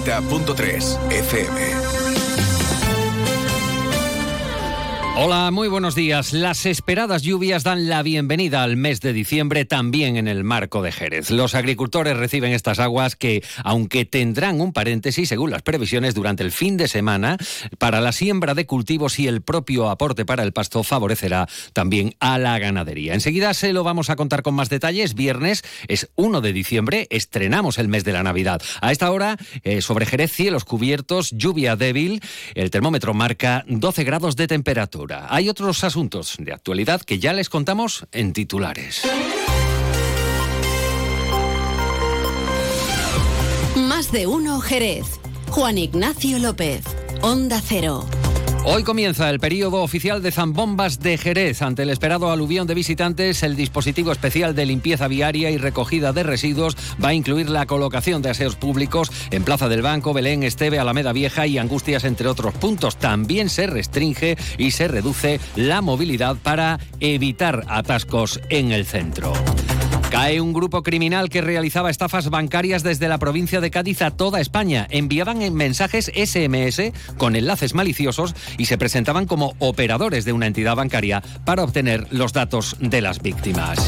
90.3 FM. Hola, muy buenos días. Las esperadas lluvias dan la bienvenida al mes de diciembre también en el marco de Jerez. Los agricultores reciben estas aguas que, aunque tendrán un paréntesis según las previsiones durante el fin de semana, para la siembra de cultivos y el propio aporte para el pasto favorecerá también a la ganadería. Enseguida se lo vamos a contar con más detalles. Viernes es 1 de diciembre, estrenamos el mes de la Navidad. A esta hora, eh, sobre Jerez, cielos cubiertos, lluvia débil, el termómetro marca 12 grados de temperatura. Hay otros asuntos de actualidad que ya les contamos en titulares. Más de uno Jerez. Juan Ignacio López. Onda Cero. Hoy comienza el periodo oficial de zambombas de Jerez. Ante el esperado aluvión de visitantes, el dispositivo especial de limpieza viaria y recogida de residuos va a incluir la colocación de aseos públicos en Plaza del Banco, Belén, Esteve, Alameda Vieja y Angustias, entre otros puntos. También se restringe y se reduce la movilidad para evitar atascos en el centro. Cae un grupo criminal que realizaba estafas bancarias desde la provincia de Cádiz a toda España. Enviaban mensajes SMS con enlaces maliciosos y se presentaban como operadores de una entidad bancaria para obtener los datos de las víctimas.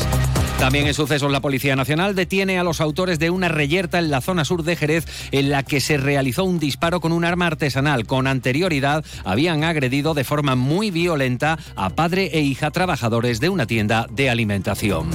También en sucesos, la Policía Nacional detiene a los autores de una reyerta en la zona sur de Jerez en la que se realizó un disparo con un arma artesanal. Con anterioridad habían agredido de forma muy violenta a padre e hija trabajadores de una tienda de alimentación.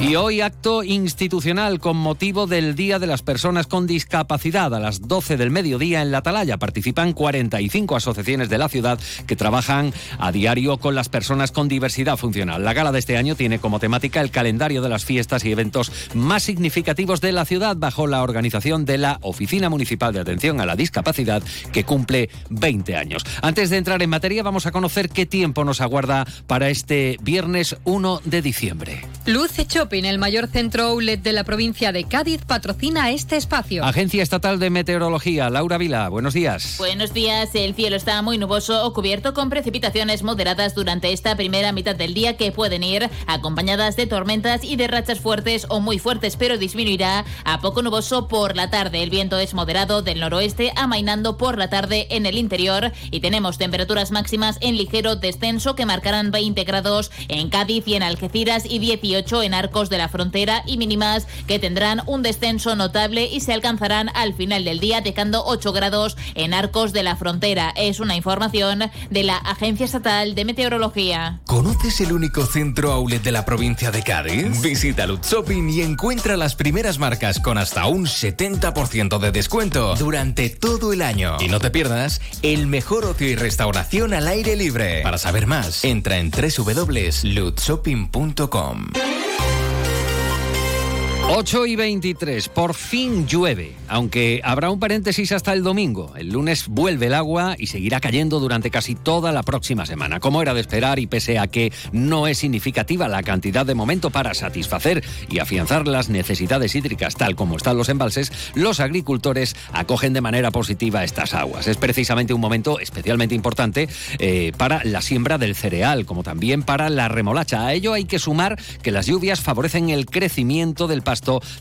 Y hoy acto institucional con motivo del Día de las Personas con Discapacidad a las 12 del mediodía en La Atalaya. Participan 45 asociaciones de la ciudad que trabajan a diario con las personas con diversidad funcional. La gala de este año tiene como temática el calendario de las fiestas y eventos más significativos de la ciudad bajo la organización de la Oficina Municipal de Atención a la Discapacidad que cumple 20 años. Antes de entrar en materia vamos a conocer qué tiempo nos aguarda para este viernes 1 de diciembre. Luz hecho en el mayor centro outlet de la provincia de Cádiz, patrocina este espacio. Agencia Estatal de Meteorología, Laura Vila, buenos días. Buenos días, el cielo está muy nuboso o cubierto con precipitaciones moderadas durante esta primera mitad del día que pueden ir acompañadas de tormentas y de rachas fuertes o muy fuertes, pero disminuirá a poco nuboso por la tarde. El viento es moderado del noroeste, amainando por la tarde en el interior y tenemos temperaturas máximas en ligero descenso que marcarán 20 grados en Cádiz y en Algeciras y 18 en Arcos de la frontera y mínimas que tendrán un descenso notable y se alcanzarán al final del día, dejando 8 grados en Arcos de la frontera. Es una información de la Agencia Estatal de Meteorología. ¿Conoces el único centro outlet de la provincia de Cádiz? Visita Lutz Shopping y encuentra las primeras marcas con hasta un 70% de descuento durante todo el año. Y no te pierdas el mejor ocio y restauración al aire libre. Para saber más, entra en www.lutzshopping.com. 8 y 23, por fin llueve, aunque habrá un paréntesis hasta el domingo. El lunes vuelve el agua y seguirá cayendo durante casi toda la próxima semana. Como era de esperar y pese a que no es significativa la cantidad de momento para satisfacer y afianzar las necesidades hídricas tal como están los embalses, los agricultores acogen de manera positiva estas aguas. Es precisamente un momento especialmente importante eh, para la siembra del cereal, como también para la remolacha. A ello hay que sumar que las lluvias favorecen el crecimiento del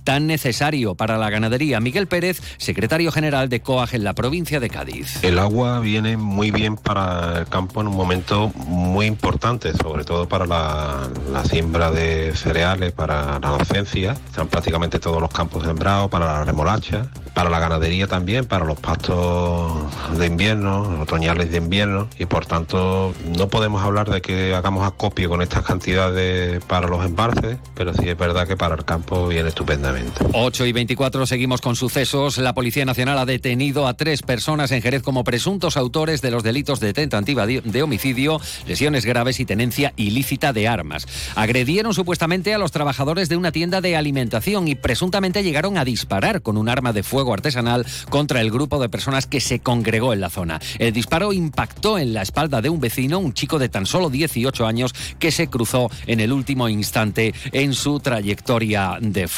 tan necesario para la ganadería. Miguel Pérez, secretario general de COAG en la provincia de Cádiz. El agua viene muy bien para el campo en un momento muy importante, sobre todo para la, siembra de cereales, para la docencia. Están prácticamente todos los campos sembrados, para la remolacha, para la ganadería también, para los pastos de invierno, otoñales de invierno. Y por tanto, no podemos hablar de que hagamos acopio con estas cantidades para los embalses, pero sí es verdad que para el campo viene estupendamente. 8 y 24 seguimos con sucesos. La Policía Nacional ha detenido a tres personas en Jerez como presuntos autores de los delitos de tentativa de homicidio, lesiones graves y tenencia ilícita de armas. Agredieron supuestamente a los trabajadores de una tienda de alimentación y presuntamente llegaron a disparar con un arma de fuego artesanal contra el grupo de personas que se congregó en la zona. El disparo impactó en la espalda de un vecino, un chico de tan solo 18 años, que se cruzó en el último instante en su trayectoria de fuego.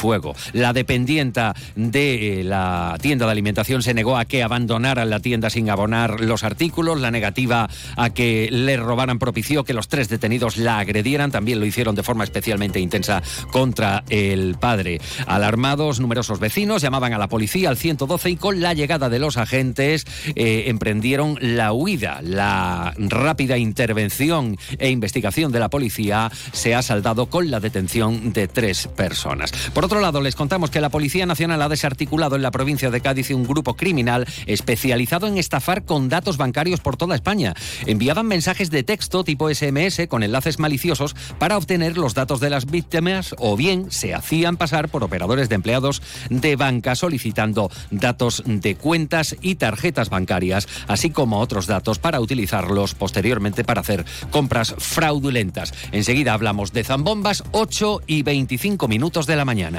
La dependienta de eh, la tienda de alimentación se negó a que abandonaran la tienda sin abonar los artículos. La negativa a que le robaran propició que los tres detenidos la agredieran. También lo hicieron de forma especialmente intensa contra el padre. Alarmados, numerosos vecinos llamaban a la policía al 112 y con la llegada de los agentes eh, emprendieron la huida. La rápida intervención e investigación de la policía se ha saldado con la detención de tres personas. Por otro lado, les contamos que la Policía Nacional ha desarticulado en la provincia de Cádiz un grupo criminal especializado en estafar con datos bancarios por toda España. Enviaban mensajes de texto tipo SMS con enlaces maliciosos para obtener los datos de las víctimas o bien se hacían pasar por operadores de empleados de banca solicitando datos de cuentas y tarjetas bancarias, así como otros datos para utilizarlos posteriormente para hacer compras fraudulentas. Enseguida hablamos de zambombas, 8 y 25 minutos de la mañana.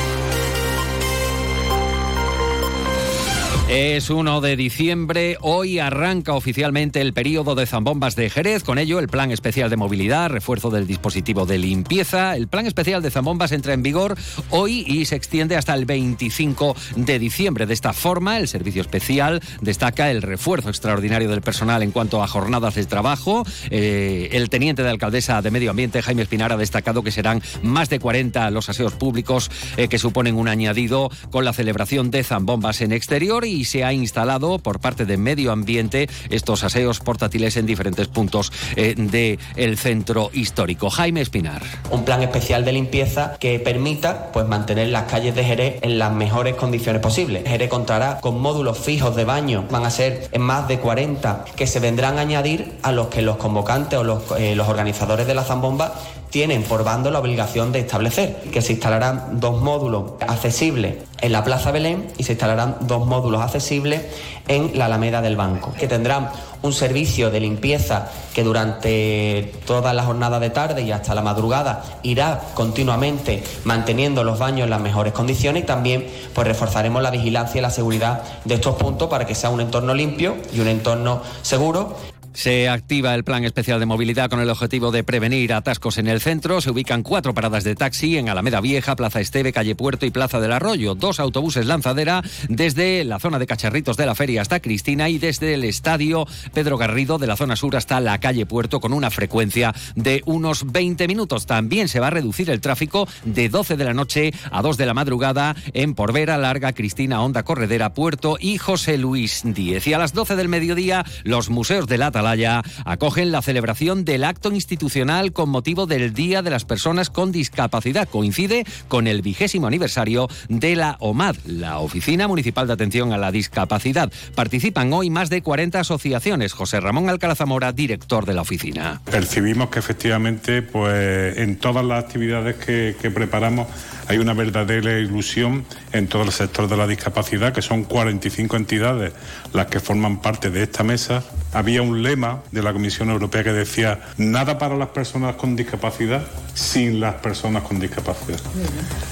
Es 1 de diciembre, hoy arranca oficialmente el periodo de zambombas de Jerez, con ello el Plan Especial de Movilidad, refuerzo del dispositivo de limpieza. El Plan Especial de zambombas entra en vigor hoy y se extiende hasta el 25 de diciembre. De esta forma, el Servicio Especial destaca el refuerzo extraordinario del personal en cuanto a jornadas de trabajo. Eh, el teniente de alcaldesa de Medio Ambiente, Jaime Espinar, ha destacado que serán más de 40 los aseos públicos eh, que suponen un añadido con la celebración de zambombas en exterior y se ha instalado por parte de Medio Ambiente estos aseos portátiles en diferentes puntos eh, del centro histórico. Jaime Espinar. Un plan especial de limpieza que permita pues, mantener las calles de Jerez en las mejores condiciones posibles. Jerez contará con módulos fijos de baño, van a ser en más de 40, que se vendrán a añadir a los que los convocantes o los, eh, los organizadores de la zambomba tienen por bando la obligación de establecer, que se instalarán dos módulos accesibles en la Plaza Belén y se instalarán dos módulos accesibles en la Alameda del Banco, que tendrán un servicio de limpieza que durante toda la jornada de tarde y hasta la madrugada irá continuamente manteniendo los baños en las mejores condiciones y también pues reforzaremos la vigilancia y la seguridad de estos puntos para que sea un entorno limpio y un entorno seguro se activa el plan especial de movilidad con el objetivo de prevenir atascos en el centro. Se ubican cuatro paradas de taxi en Alameda Vieja, Plaza Esteve, Calle Puerto y Plaza del Arroyo. Dos autobuses lanzadera desde la zona de Cacharritos de la Feria hasta Cristina y desde el estadio Pedro Garrido de la zona sur hasta la calle Puerto con una frecuencia de unos 20 minutos. También se va a reducir el tráfico de 12 de la noche a 2 de la madrugada en Porvera, Larga, Cristina, Honda Corredera, Puerto y José Luis Díez. Y a las 12 del mediodía, los museos de la Atalaya acogen la celebración del acto institucional con motivo del Día de las Personas con Discapacidad. Coincide con el vigésimo aniversario de la OMAD, la Oficina Municipal de Atención a la Discapacidad. Participan hoy más de 40 asociaciones. José Ramón Alcalá Zamora, director de la oficina. Percibimos que efectivamente, pues en todas las actividades que, que preparamos hay una verdadera ilusión en todo el sector de la discapacidad, que son 45 entidades las que forman parte de esta mesa. Había un lema de la Comisión Europea que decía, nada para las personas con discapacidad sin las personas con discapacidad.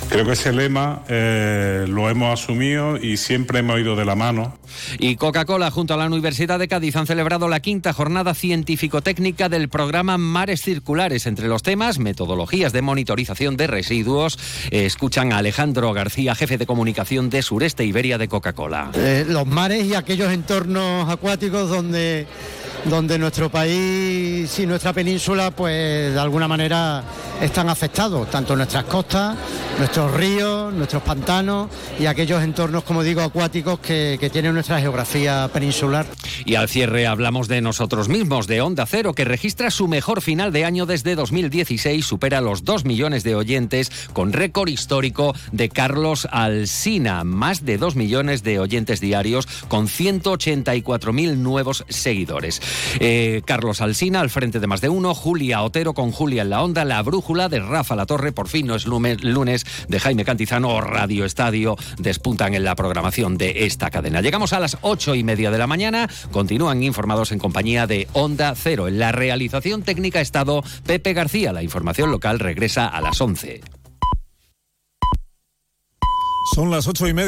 Creo que ese lema eh, lo hemos asumido y siempre hemos ido de la mano. Y Coca-Cola junto a la Universidad de Cádiz han celebrado la quinta jornada científico-técnica del programa Mares Circulares. Entre los temas, metodologías de monitorización de residuos. Eh, escuchan a Alejandro García, jefe de comunicación de Sureste Iberia de Coca-Cola. Eh, los mares y aquellos entornos acuáticos donde donde nuestro país y nuestra península, pues de alguna manera están afectados, tanto nuestras costas, nuestros ríos, nuestros pantanos y aquellos entornos, como digo, acuáticos que, tiene nuestra geografía peninsular. Y al cierre hablamos de nosotros mismos, de Onda Cero, que registra su mejor final de año desde 2016, supera los 2 millones de oyentes, con récord histórico de Carlos Alsina, más de 2 millones de oyentes diarios, con 184.000 nuevos seguidores. Eh, Carlos Alsina al frente de más de uno, Julia Otero con Julia en la Onda, La Brújula De Rafa La Torre, por fin no es lunes de Jaime Cantizano o Radio Estadio despuntan en la programación de esta cadena. Llegamos a las ocho y media de la mañana, continúan informados en compañía de Onda Cero. En la realización técnica estado Pepe García, la información local regresa a las once. Son las ocho y media.